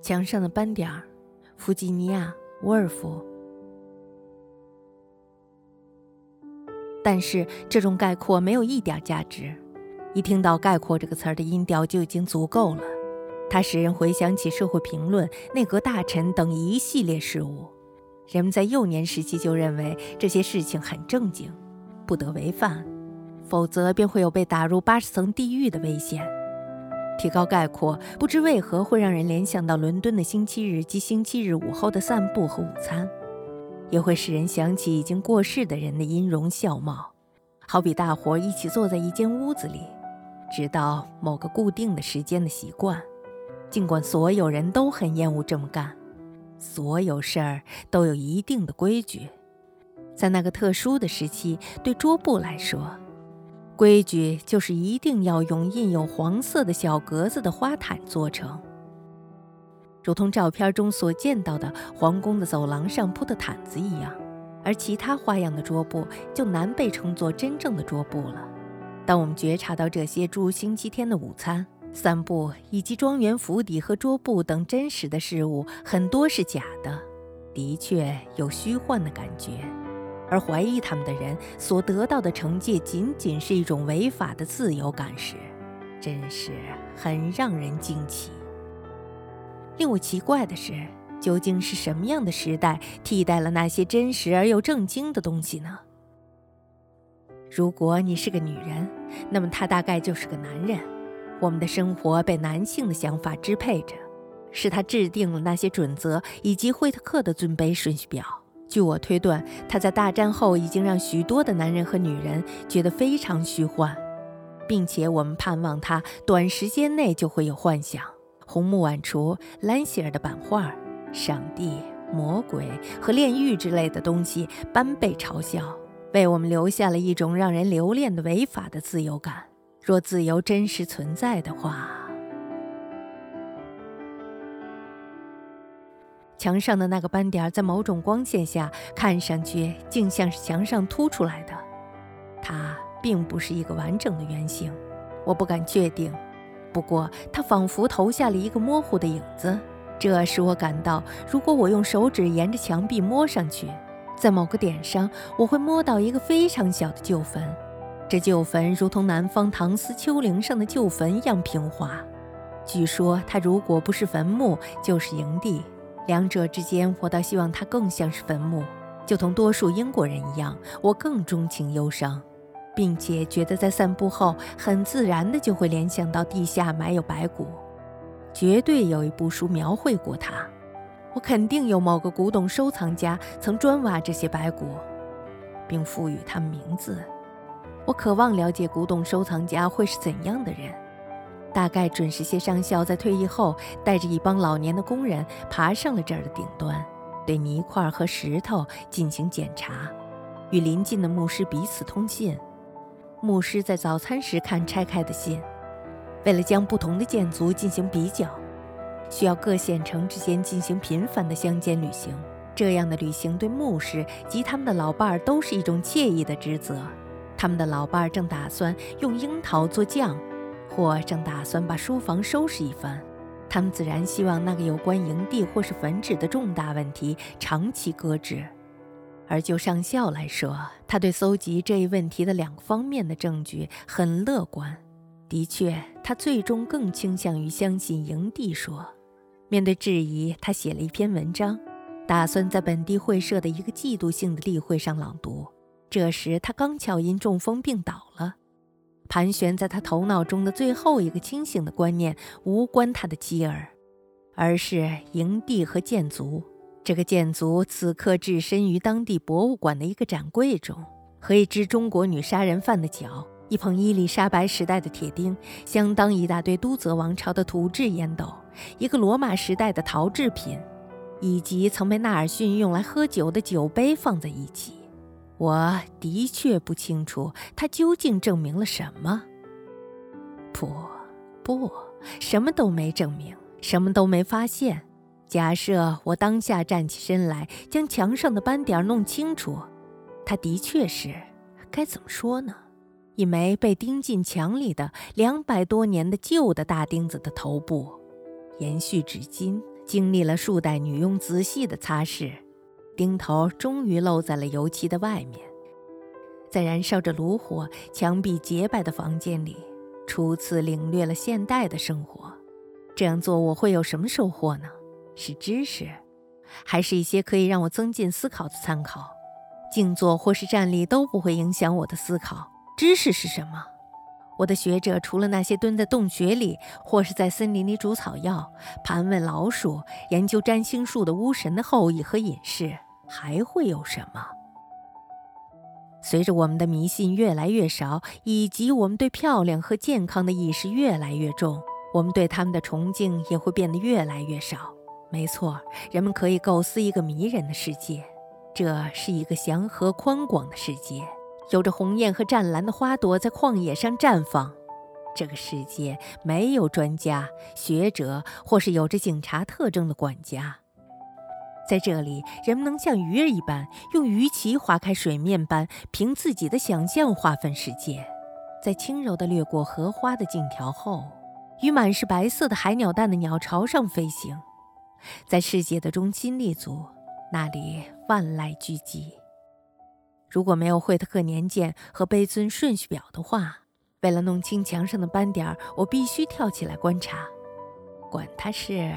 墙上的斑点儿，弗吉尼亚·沃尔夫。但是这种概括没有一点价值。一听到“概括”这个词儿的音调就已经足够了，它使人回想起社会评论、内阁大臣等一系列事物。人们在幼年时期就认为这些事情很正经，不得违犯，否则便会有被打入八十层地狱的危险。提高概括，不知为何会让人联想到伦敦的星期日及星期日午后的散步和午餐，也会使人想起已经过世的人的音容笑貌，好比大伙儿一起坐在一间屋子里。直到某个固定的时间的习惯，尽管所有人都很厌恶这么干，所有事儿都有一定的规矩。在那个特殊的时期，对桌布来说，规矩就是一定要用印有黄色的小格子的花毯做成，如同照片中所见到的皇宫的走廊上铺的毯子一样。而其他花样的桌布就难被称作真正的桌布了。当我们觉察到这些诸星期天的午餐、散步以及庄园府邸和桌布等真实的事物很多是假的，的确有虚幻的感觉，而怀疑他们的人所得到的惩戒仅仅是一种违法的自由感时，真是很让人惊奇。令我奇怪的是，究竟是什么样的时代替代了那些真实而又正经的东西呢？如果你是个女人，那么他大概就是个男人。我们的生活被男性的想法支配着，是他制定了那些准则以及惠特克的尊卑顺序表。据我推断，他在大战后已经让许多的男人和女人觉得非常虚幻，并且我们盼望他短时间内就会有幻想。红木晚厨、兰希尔的版画、上帝、魔鬼和炼狱之类的东西般被嘲笑。为我们留下了一种让人留恋的违法的自由感。若自由真实存在的话，墙上的那个斑点在某种光线下看上去竟像是墙上凸出来的。它并不是一个完整的圆形，我不敢确定。不过，它仿佛投下了一个模糊的影子，这使我感到，如果我用手指沿着墙壁摸上去。在某个点上，我会摸到一个非常小的旧坟，这旧坟如同南方唐斯丘陵上的旧坟一样平滑。据说它如果不是坟墓，就是营地，两者之间，我倒希望它更像是坟墓。就同多数英国人一样，我更钟情忧伤，并且觉得在散步后，很自然的就会联想到地下埋有白骨，绝对有一部书描绘过它。我肯定有某个古董收藏家曾专挖这些白骨，并赋予它们名字。我渴望了解古董收藏家会是怎样的人，大概准是些上校在退役后带着一帮老年的工人爬上了这儿的顶端，对泥块和石头进行检查，与邻近的牧师彼此通信。牧师在早餐时看拆开的信，为了将不同的建筑进行比较。需要各县城之间进行频繁的乡间旅行，这样的旅行对牧师及他们的老伴儿都是一种惬意的职责。他们的老伴儿正打算用樱桃做酱，或正打算把书房收拾一番。他们自然希望那个有关营地或是坟址的重大问题长期搁置。而就上校来说，他对搜集这一问题的两个方面的证据很乐观。的确，他最终更倾向于相信营地说。面对质疑，他写了一篇文章，打算在本地会社的一个季度性的例会上朗读。这时，他刚巧因中风病倒了。盘旋在他头脑中的最后一个清醒的观念，无关他的妻儿，而是营地和建族。这个建族此刻置身于当地博物馆的一个展柜中，和一只中国女杀人犯的脚，一捧伊丽莎白时代的铁钉，相当一大堆都泽王朝的土制烟斗。一个罗马时代的陶制品，以及曾被纳尔逊用来喝酒的酒杯放在一起，我的确不清楚它究竟证明了什么。不，不，什么都没证明，什么都没发现。假设我当下站起身来，将墙上的斑点弄清楚，它的确是，该怎么说呢？一枚被钉进墙里的两百多年的旧的大钉子的头部。延续至今，经历了数代女佣仔细的擦拭，钉头终于露在了油漆的外面。在燃烧着炉火、墙壁洁白的房间里，初次领略了现代的生活。这样做我会有什么收获呢？是知识，还是一些可以让我增进思考的参考？静坐或是站立都不会影响我的思考。知识是什么？我的学者除了那些蹲在洞穴里，或是在森林里煮草药、盘问老鼠、研究占星术的巫神的后裔和隐士，还会有什么？随着我们的迷信越来越少，以及我们对漂亮和健康的意识越来越重，我们对他们的崇敬也会变得越来越少。没错，人们可以构思一个迷人的世界，这是一个祥和宽广的世界。有着红艳和湛蓝的花朵在旷野上绽放。这个世界没有专家、学者，或是有着警察特征的管家。在这里，人们能像鱼儿一般，用鱼鳍划开水面般，凭自己的想象划分世界。在轻柔地掠过荷花的径条后，与满是白色的海鸟蛋的鸟巢上飞行，在世界的中心立足，那里万籁俱寂。如果没有惠特克年鉴和卑尊顺序表的话，为了弄清墙上的斑点，我必须跳起来观察。管它是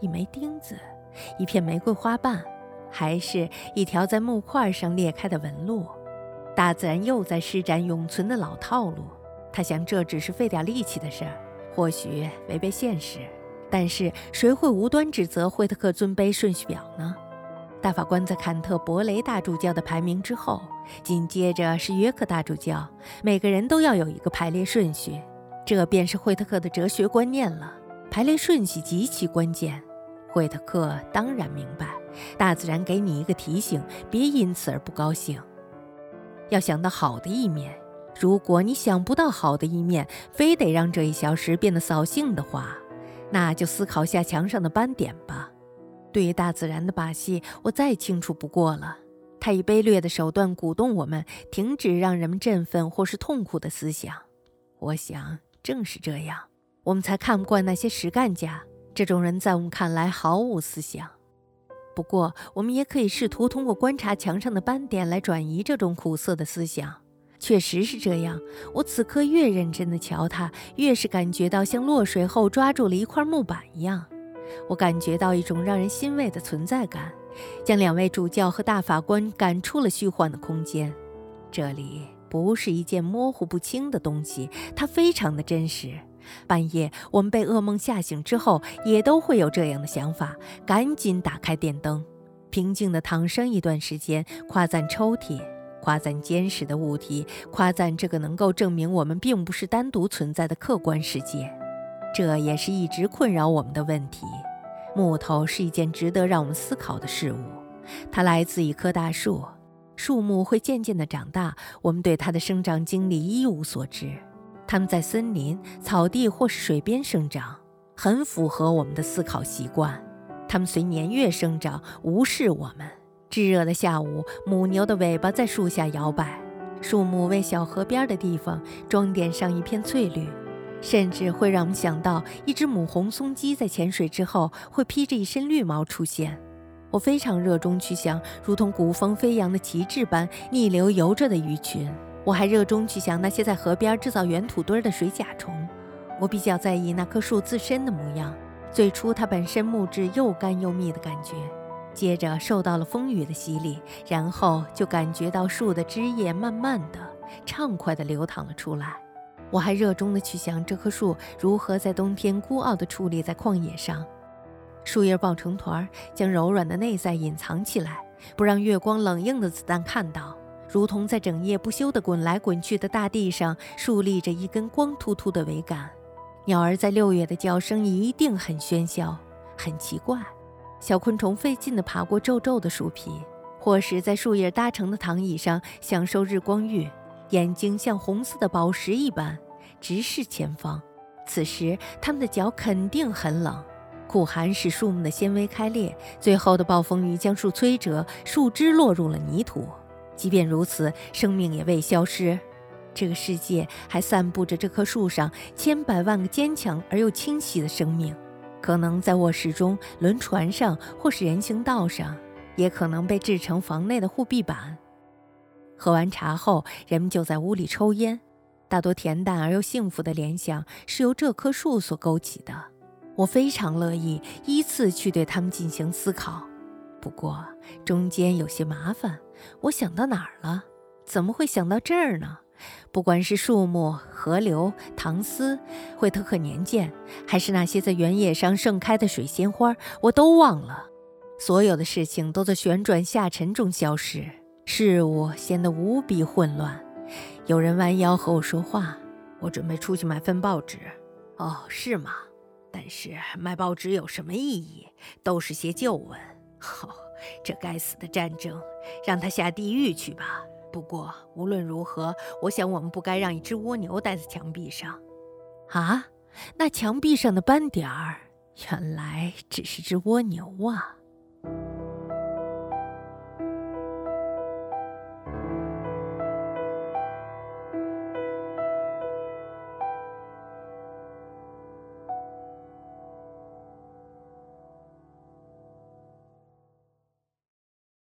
一枚钉子、一片玫瑰花瓣，还是一条在木块上裂开的纹路，大自然又在施展永存的老套路。他想这只是费点力气的事儿，或许违背现实，但是谁会无端指责惠特克尊卑顺序表呢？大法官在坎特伯雷大主教的排名之后，紧接着是约克大主教。每个人都要有一个排列顺序，这便是惠特克的哲学观念了。排列顺序极其关键。惠特克当然明白，大自然给你一个提醒，别因此而不高兴。要想到好的一面，如果你想不到好的一面，非得让这一小时变得扫兴的话，那就思考下墙上的斑点吧。对于大自然的把戏，我再清楚不过了。他以卑劣的手段鼓动我们停止让人们振奋或是痛苦的思想。我想，正是这样，我们才看不惯那些实干家。这种人在我们看来毫无思想。不过，我们也可以试图通过观察墙上的斑点来转移这种苦涩的思想。确实是这样。我此刻越认真地瞧它，越是感觉到像落水后抓住了一块木板一样。我感觉到一种让人欣慰的存在感，将两位主教和大法官赶出了虚幻的空间。这里不是一件模糊不清的东西，它非常的真实。半夜我们被噩梦吓醒之后，也都会有这样的想法：赶紧打开电灯，平静地躺上一段时间，夸赞抽屉，夸赞坚实的物体，夸赞这个能够证明我们并不是单独存在的客观世界。这也是一直困扰我们的问题。木头是一件值得让我们思考的事物。它来自一棵大树，树木会渐渐地长大，我们对它的生长经历一无所知。它们在森林、草地或是水边生长，很符合我们的思考习惯。它们随年月生长，无视我们。炙热的下午，母牛的尾巴在树下摇摆，树木为小河边的地方装点上一片翠绿。甚至会让我们想到，一只母红松鸡在潜水之后会披着一身绿毛出现。我非常热衷去想，如同古风飞扬的旗帜般逆流游着的鱼群。我还热衷去想那些在河边制造圆土堆的水甲虫。我比较在意那棵树自身的模样。最初，它本身木质又干又密的感觉，接着受到了风雨的洗礼，然后就感觉到树的枝叶慢慢的、畅快的流淌了出来。我还热衷地去想这棵树如何在冬天孤傲地矗立在旷野上，树叶抱成团，将柔软的内在隐藏起来，不让月光冷硬的子弹看到，如同在整夜不休地滚来滚去的大地上竖立着一根光秃秃的桅杆。鸟儿在六月的叫声一定很喧嚣，很奇怪。小昆虫费劲地爬过皱皱的树皮，或是在树叶搭成的躺椅上享受日光浴。眼睛像红色的宝石一般直视前方，此时他们的脚肯定很冷。酷寒使树木的纤维开裂，最后的暴风雨将树摧折，树枝落入了泥土。即便如此，生命也未消失。这个世界还散布着这棵树上千百万个坚强而又清晰的生命。可能在卧室中、轮船上或是人行道上，也可能被制成房内的护壁板。喝完茶后，人们就在屋里抽烟，大多恬淡而又幸福的联想是由这棵树所勾起的。我非常乐意依次去对它们进行思考，不过中间有些麻烦。我想到哪儿了？怎么会想到这儿呢？不管是树木、河流、唐斯、惠特克年鉴，还是那些在原野上盛开的水仙花，我都忘了。所有的事情都在旋转下沉中消失，事物显得无比混乱。有人弯腰和我说话：“我准备出去买份报纸。”哦，是吗？但是卖报纸有什么意义？都是些旧闻。哦，这该死的战争，让他下地狱去吧。不过无论如何，我想我们不该让一只蜗牛待在墙壁上。啊，那墙壁上的斑点儿，原来只是只蜗牛啊！